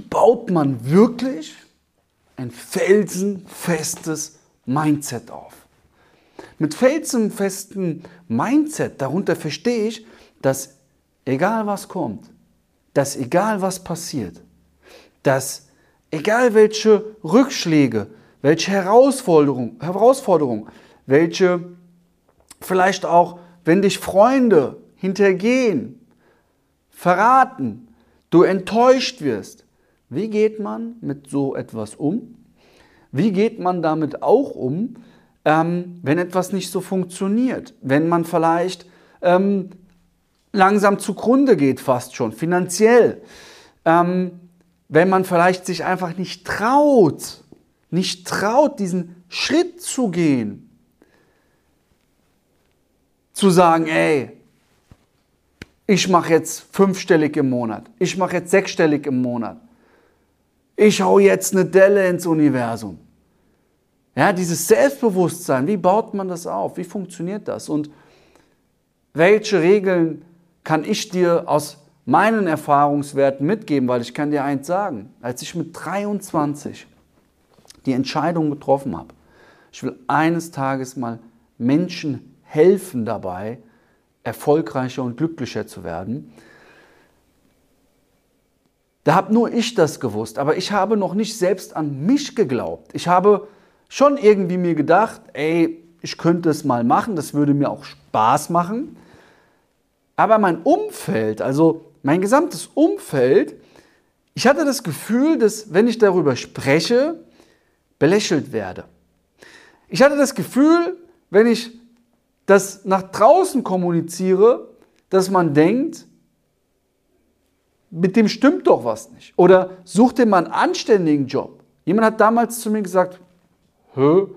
baut man wirklich ein felsenfestes Mindset auf? Mit felsenfestem Mindset, darunter verstehe ich, dass egal was kommt, dass egal was passiert, dass egal welche Rückschläge, welche Herausforderungen, Herausforderung, welche vielleicht auch, wenn dich Freunde hintergehen, verraten, du enttäuscht wirst. Wie geht man mit so etwas um? Wie geht man damit auch um, ähm, wenn etwas nicht so funktioniert? Wenn man vielleicht ähm, langsam zugrunde geht, fast schon, finanziell. Ähm, wenn man vielleicht sich einfach nicht traut, nicht traut, diesen Schritt zu gehen, zu sagen, ey, ich mache jetzt fünfstellig im Monat, ich mache jetzt sechsstellig im Monat, ich hau jetzt eine Delle ins Universum. Ja, dieses Selbstbewusstsein, wie baut man das auf? Wie funktioniert das? Und welche Regeln kann ich dir aus meinen Erfahrungswerten mitgeben, weil ich kann dir eins sagen, als ich mit 23 die Entscheidung getroffen habe, ich will eines Tages mal Menschen helfen dabei, erfolgreicher und glücklicher zu werden. Da habe nur ich das gewusst, aber ich habe noch nicht selbst an mich geglaubt. Ich habe schon irgendwie mir gedacht, ey, ich könnte es mal machen, das würde mir auch Spaß machen. Aber mein Umfeld, also mein gesamtes Umfeld, ich hatte das Gefühl, dass wenn ich darüber spreche, belächelt werde. Ich hatte das Gefühl, wenn ich das nach draußen kommuniziere, dass man denkt, mit dem stimmt doch was nicht. Oder such dir mal einen anständigen Job. Jemand hat damals zu mir gesagt, Hö,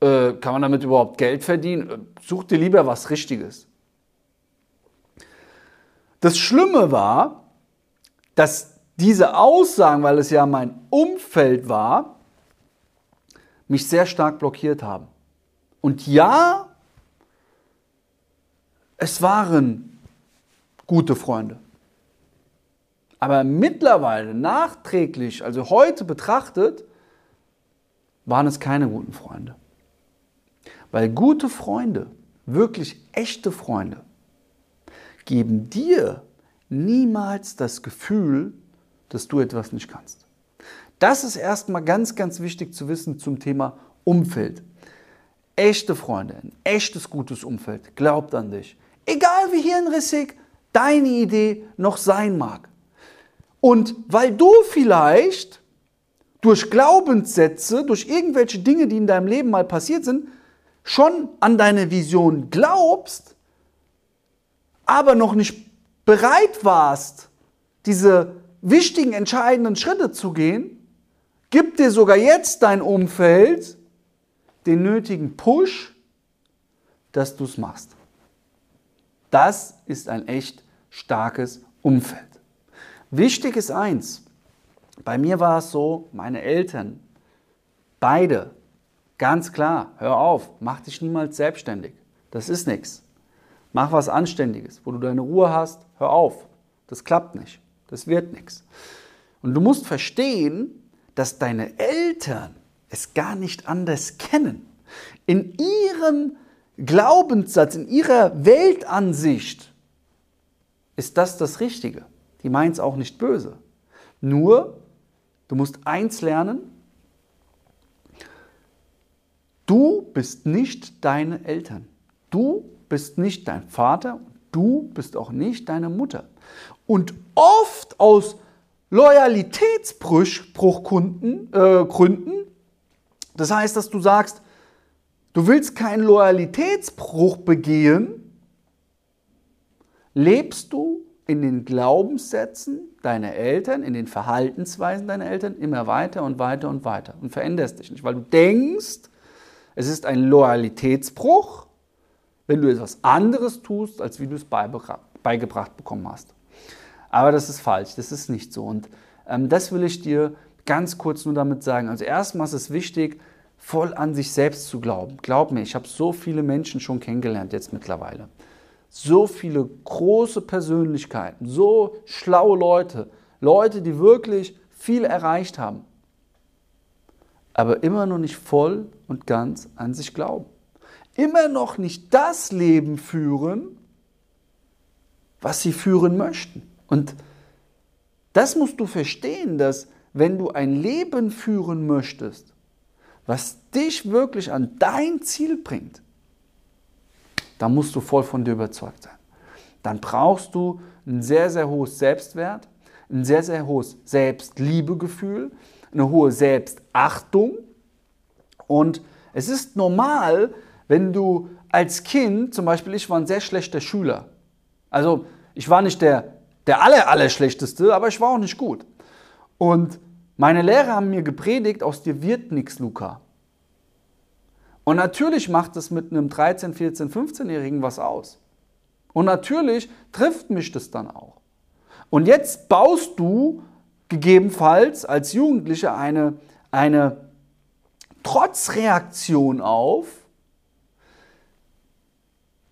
äh, kann man damit überhaupt Geld verdienen? Such dir lieber was Richtiges. Das Schlimme war, dass diese Aussagen, weil es ja mein Umfeld war, mich sehr stark blockiert haben. Und ja, es waren gute Freunde. Aber mittlerweile, nachträglich, also heute betrachtet, waren es keine guten Freunde. Weil gute Freunde, wirklich echte Freunde, geben dir niemals das Gefühl, dass du etwas nicht kannst. Das ist erstmal ganz, ganz wichtig zu wissen zum Thema Umfeld. Echte Freunde, ein echtes gutes Umfeld, glaubt an dich. Egal wie hirnrissig deine Idee noch sein mag. Und weil du vielleicht durch Glaubenssätze, durch irgendwelche Dinge, die in deinem Leben mal passiert sind, schon an deine Vision glaubst, aber noch nicht bereit warst, diese wichtigen, entscheidenden Schritte zu gehen, gibt dir sogar jetzt dein Umfeld den nötigen Push, dass du es machst. Das ist ein echt starkes Umfeld. Wichtig ist eins, bei mir war es so, meine Eltern, beide, ganz klar, hör auf, mach dich niemals selbstständig. Das ist nichts. Mach was Anständiges, wo du deine Ruhe hast. Hör auf. Das klappt nicht. Das wird nichts. Und du musst verstehen, dass deine Eltern es gar nicht anders kennen. In ihrem Glaubenssatz, in ihrer Weltansicht ist das das Richtige. Die meint es auch nicht böse. Nur, du musst eins lernen, du bist nicht deine Eltern. Du bist nicht dein Vater, du bist auch nicht deine Mutter. Und oft aus Loyalitätsbruchgründen, äh, das heißt, dass du sagst, du willst keinen Loyalitätsbruch begehen, lebst du in den Glaubenssätzen deiner Eltern, in den Verhaltensweisen deiner Eltern immer weiter und weiter und weiter und veränderst dich nicht, weil du denkst, es ist ein Loyalitätsbruch wenn du etwas anderes tust, als wie du es beigebracht bekommen hast. Aber das ist falsch, das ist nicht so. Und ähm, das will ich dir ganz kurz nur damit sagen. Also erstmal ist es wichtig, voll an sich selbst zu glauben. Glaub mir, ich habe so viele Menschen schon kennengelernt jetzt mittlerweile. So viele große Persönlichkeiten, so schlaue Leute, Leute, die wirklich viel erreicht haben, aber immer noch nicht voll und ganz an sich glauben. Immer noch nicht das Leben führen, was sie führen möchten. Und das musst du verstehen, dass wenn du ein Leben führen möchtest, was dich wirklich an dein Ziel bringt, dann musst du voll von dir überzeugt sein. Dann brauchst du ein sehr, sehr hohes Selbstwert, ein sehr, sehr hohes Selbstliebegefühl, eine hohe Selbstachtung. Und es ist normal, wenn du als Kind, zum Beispiel ich war ein sehr schlechter Schüler. Also ich war nicht der, der aller, aller schlechteste, aber ich war auch nicht gut. Und meine Lehrer haben mir gepredigt, aus dir wird nichts, Luca. Und natürlich macht es mit einem 13, 14, 15-Jährigen was aus. Und natürlich trifft mich das dann auch. Und jetzt baust du gegebenenfalls als Jugendlicher eine, eine Trotzreaktion auf,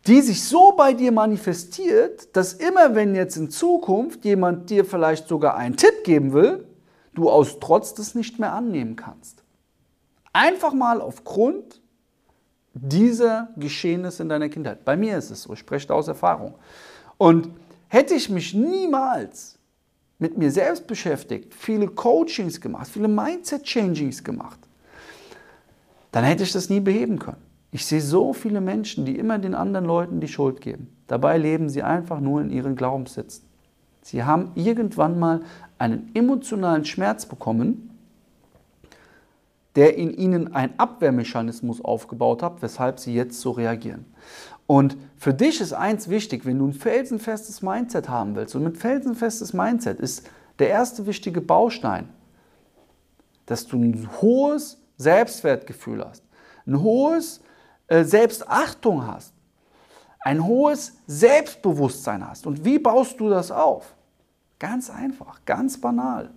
die sich so bei dir manifestiert, dass immer wenn jetzt in Zukunft jemand dir vielleicht sogar einen Tipp geben will, du aus Trotz das nicht mehr annehmen kannst. Einfach mal aufgrund dieser Geschehnisse in deiner Kindheit. Bei mir ist es so, ich spreche da aus Erfahrung. Und hätte ich mich niemals mit mir selbst beschäftigt, viele Coachings gemacht, viele Mindset-Changings gemacht, dann hätte ich das nie beheben können. Ich sehe so viele Menschen, die immer den anderen Leuten die Schuld geben. Dabei leben sie einfach nur in ihren Glaubenssätzen. Sie haben irgendwann mal einen emotionalen Schmerz bekommen, der in ihnen einen Abwehrmechanismus aufgebaut hat, weshalb sie jetzt so reagieren. Und für dich ist eins wichtig, wenn du ein felsenfestes Mindset haben willst, und mit felsenfestes Mindset ist der erste wichtige Baustein, dass du ein hohes Selbstwertgefühl hast, ein hohes äh, Selbstachtung hast, ein hohes Selbstbewusstsein hast. Und wie baust du das auf? Ganz einfach, ganz banal.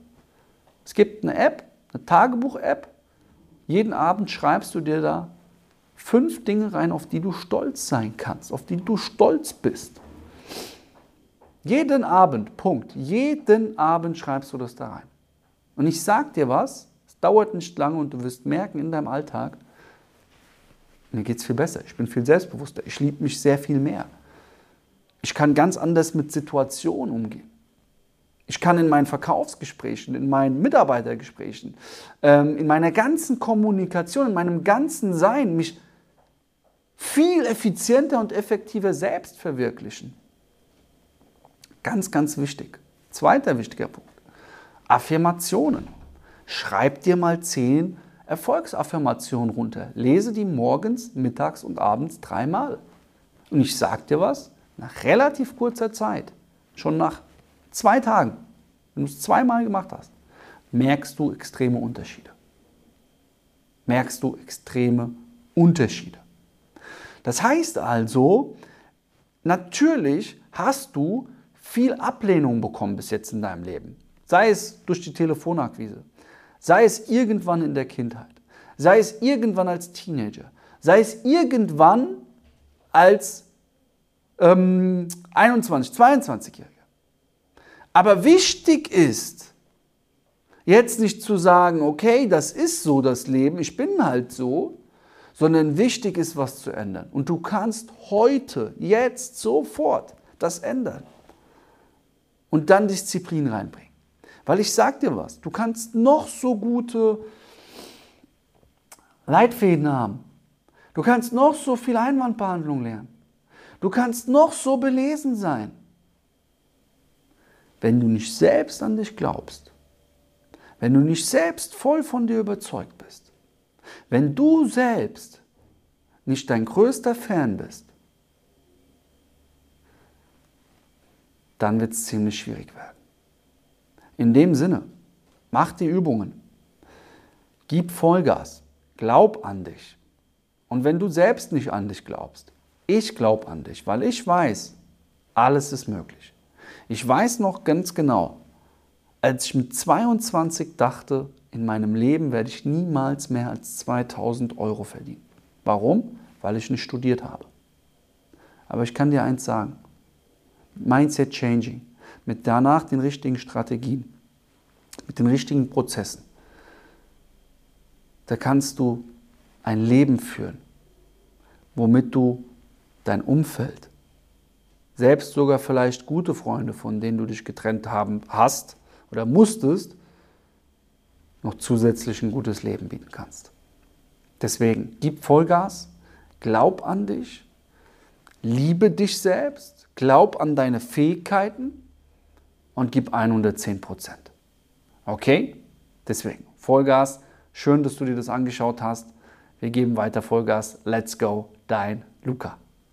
Es gibt eine App, eine Tagebuch-App. Jeden Abend schreibst du dir da fünf Dinge rein, auf die du stolz sein kannst, auf die du stolz bist. Jeden Abend, Punkt. Jeden Abend schreibst du das da rein. Und ich sag dir was, es dauert nicht lange und du wirst merken in deinem Alltag, mir geht es viel besser. Ich bin viel selbstbewusster. Ich liebe mich sehr viel mehr. Ich kann ganz anders mit Situationen umgehen. Ich kann in meinen Verkaufsgesprächen, in meinen Mitarbeitergesprächen, ähm, in meiner ganzen Kommunikation, in meinem ganzen Sein mich viel effizienter und effektiver selbst verwirklichen. Ganz, ganz wichtig. Zweiter wichtiger Punkt. Affirmationen. Schreib dir mal zehn Erfolgsaffirmationen runter. Lese die morgens, mittags und abends dreimal. Und ich sage dir was, nach relativ kurzer Zeit, schon nach zwei Tagen, wenn du es zweimal gemacht hast, merkst du extreme Unterschiede. Merkst du extreme Unterschiede. Das heißt also, natürlich hast du viel Ablehnung bekommen bis jetzt in deinem Leben. Sei es durch die Telefonakquise, sei es irgendwann in der Kindheit, sei es irgendwann als Teenager, sei es irgendwann als ähm, 21, 22-Jähriger. Aber wichtig ist, jetzt nicht zu sagen, okay, das ist so das Leben, ich bin halt so, sondern wichtig ist, was zu ändern. Und du kannst heute, jetzt, sofort das ändern. Und dann Disziplin reinbringen. Weil ich sag dir was, du kannst noch so gute Leitfäden haben. Du kannst noch so viel Einwandbehandlung lernen. Du kannst noch so belesen sein wenn du nicht selbst an dich glaubst, wenn du nicht selbst voll von dir überzeugt bist, wenn du selbst nicht dein größter Fan bist, dann wird es ziemlich schwierig werden. In dem Sinne, mach die Übungen, gib Vollgas, glaub an dich. Und wenn du selbst nicht an dich glaubst, ich glaube an dich, weil ich weiß, alles ist möglich. Ich weiß noch ganz genau, als ich mit 22 dachte, in meinem Leben werde ich niemals mehr als 2000 Euro verdienen. Warum? Weil ich nicht studiert habe. Aber ich kann dir eins sagen, Mindset Changing, mit danach den richtigen Strategien, mit den richtigen Prozessen, da kannst du ein Leben führen, womit du dein Umfeld, selbst sogar vielleicht gute Freunde, von denen du dich getrennt haben hast oder musstest, noch zusätzlich ein gutes Leben bieten kannst. Deswegen gib Vollgas, glaub an dich, liebe dich selbst, glaub an deine Fähigkeiten und gib 110 Prozent. Okay? Deswegen Vollgas. Schön, dass du dir das angeschaut hast. Wir geben weiter Vollgas. Let's go, dein Luca.